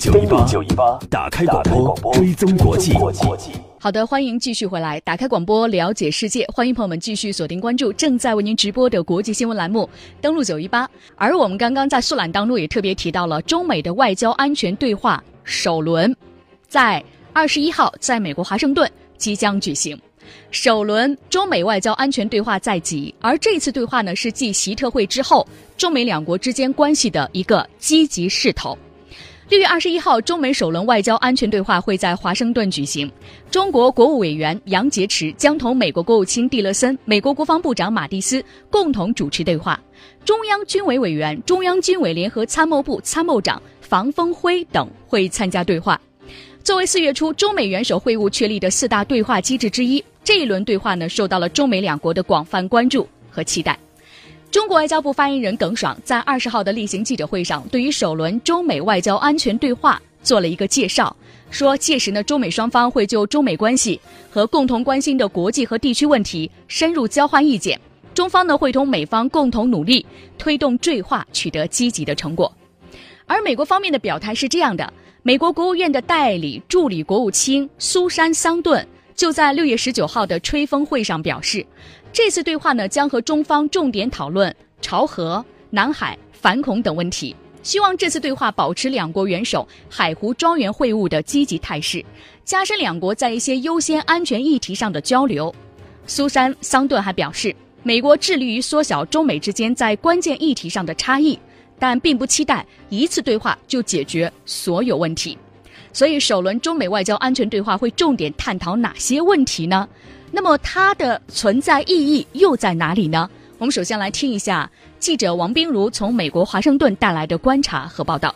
九一八，九一八，打开广播，追踪国际。好的，欢迎继续回来，打开广播，了解世界。欢迎朋友们继续锁定关注正在为您直播的国际新闻栏目，登录九一八。而我们刚刚在速览当中也特别提到了中美的外交安全对话首轮，在二十一号在美国华盛顿即将举行。首轮中美外交安全对话在即，而这次对话呢是继习特会之后，中美两国之间关系的一个积极势头。六月二十一号，中美首轮外交安全对话会在华盛顿举行。中国国务委员杨洁篪将同美国国务卿蒂勒森、美国国防部长马蒂斯共同主持对话。中央军委委员、中央军委联合参谋部参谋长房峰辉等会参加对话。作为四月初中美元首会晤确立的四大对话机制之一，这一轮对话呢受到了中美两国的广泛关注和期待。中国外交部发言人耿爽在二十号的例行记者会上，对于首轮中美外交安全对话做了一个介绍，说届时呢，中美双方会就中美关系和共同关心的国际和地区问题深入交换意见，中方呢会同美方共同努力，推动对话取得积极的成果。而美国方面的表态是这样的：美国国务院的代理助理国务卿苏珊·桑顿就在六月十九号的吹风会上表示。这次对话呢，将和中方重点讨论朝核、南海、反恐等问题。希望这次对话保持两国元首海湖庄园会晤的积极态势，加深两国在一些优先安全议题上的交流。苏珊·桑顿还表示，美国致力于缩小中美之间在关键议题上的差异，但并不期待一次对话就解决所有问题。所以，首轮中美外交安全对话会重点探讨哪些问题呢？那么它的存在意义又在哪里呢？我们首先来听一下记者王冰如从美国华盛顿带来的观察和报道。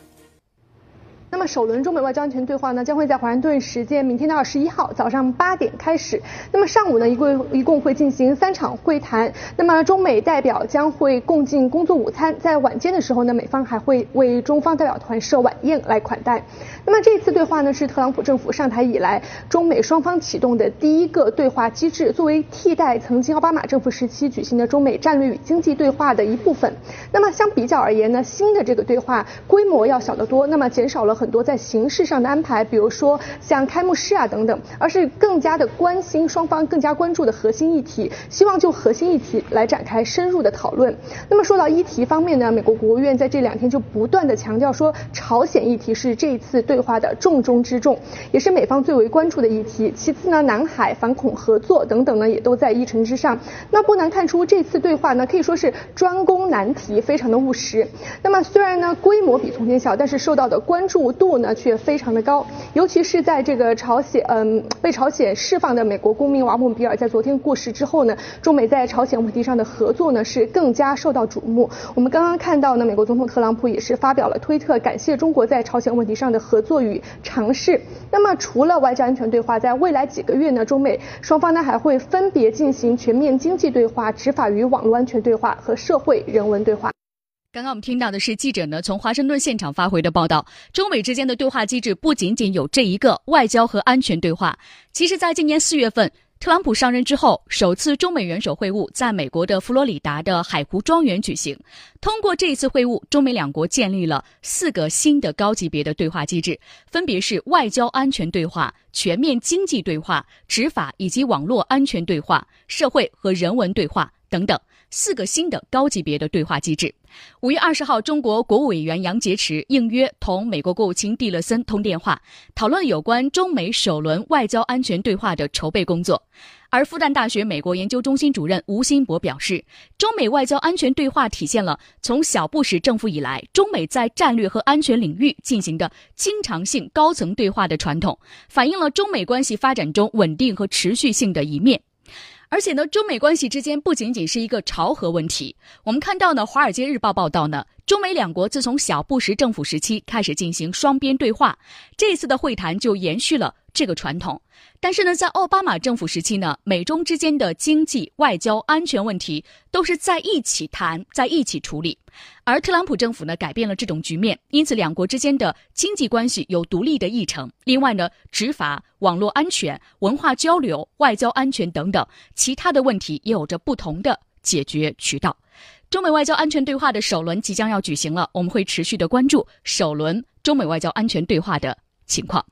那么首轮中美外交安全对话呢，将会在华盛顿时间明天的二十一号早上八点开始。那么上午呢，一共一共会进行三场会谈。那么中美代表将会共进工作午餐，在晚间的时候呢，美方还会为中方代表团设晚宴来款待。那么这次对话呢，是特朗普政府上台以来中美双方启动的第一个对话机制，作为替代曾经奥巴马政府时期举行的中美战略与经济对话的一部分。那么相比较而言呢，新的这个对话规模要小得多，那么减少了很。很多在形式上的安排，比如说像开幕式啊等等，而是更加的关心双方更加关注的核心议题，希望就核心议题来展开深入的讨论。那么说到议题方面呢，美国国务院在这两天就不断的强调说，朝鲜议题是这一次对话的重中之重，也是美方最为关注的议题。其次呢，南海反恐合作等等呢，也都在议程之上。那不难看出，这次对话呢可以说是专攻难题，非常的务实。那么虽然呢规模比从前小，但是受到的关注。度呢却非常的高，尤其是在这个朝鲜，嗯，被朝鲜释放的美国公民瓦姆比尔在昨天过世之后呢，中美在朝鲜问题上的合作呢是更加受到瞩目。我们刚刚看到呢，美国总统特朗普也是发表了推特，感谢中国在朝鲜问题上的合作与尝试。那么除了外交安全对话，在未来几个月呢，中美双方呢还会分别进行全面经济对话、执法与网络安全对话和社会人文对话。刚刚我们听到的是记者呢从华盛顿现场发回的报道。中美之间的对话机制不仅仅有这一个外交和安全对话。其实，在今年四月份，特朗普上任之后，首次中美元首会晤在美国的佛罗里达的海湖庄园举行。通过这一次会晤，中美两国建立了四个新的高级别的对话机制，分别是外交安全对话、全面经济对话、执法以及网络安全对话、社会和人文对话等等。四个新的高级别的对话机制。五月二十号，中国国务委员杨洁篪应约同美国国务卿蒂勒森通电话，讨论有关中美首轮外交安全对话的筹备工作。而复旦大学美国研究中心主任吴新博表示，中美外交安全对话体现了从小布什政府以来，中美在战略和安全领域进行的经常性高层对话的传统，反映了中美关系发展中稳定和持续性的一面。而且呢，中美关系之间不仅仅是一个朝核问题。我们看到呢，《华尔街日报》报道呢，中美两国自从小布什政府时期开始进行双边对话，这次的会谈就延续了。这个传统，但是呢，在奥巴马政府时期呢，美中之间的经济、外交、安全问题都是在一起谈，在一起处理。而特朗普政府呢，改变了这种局面，因此两国之间的经济关系有独立的议程。另外呢，执法、网络安全、文化交流、外交安全等等其他的问题也有着不同的解决渠道。中美外交安全对话的首轮即将要举行了，我们会持续的关注首轮中美外交安全对话的情况。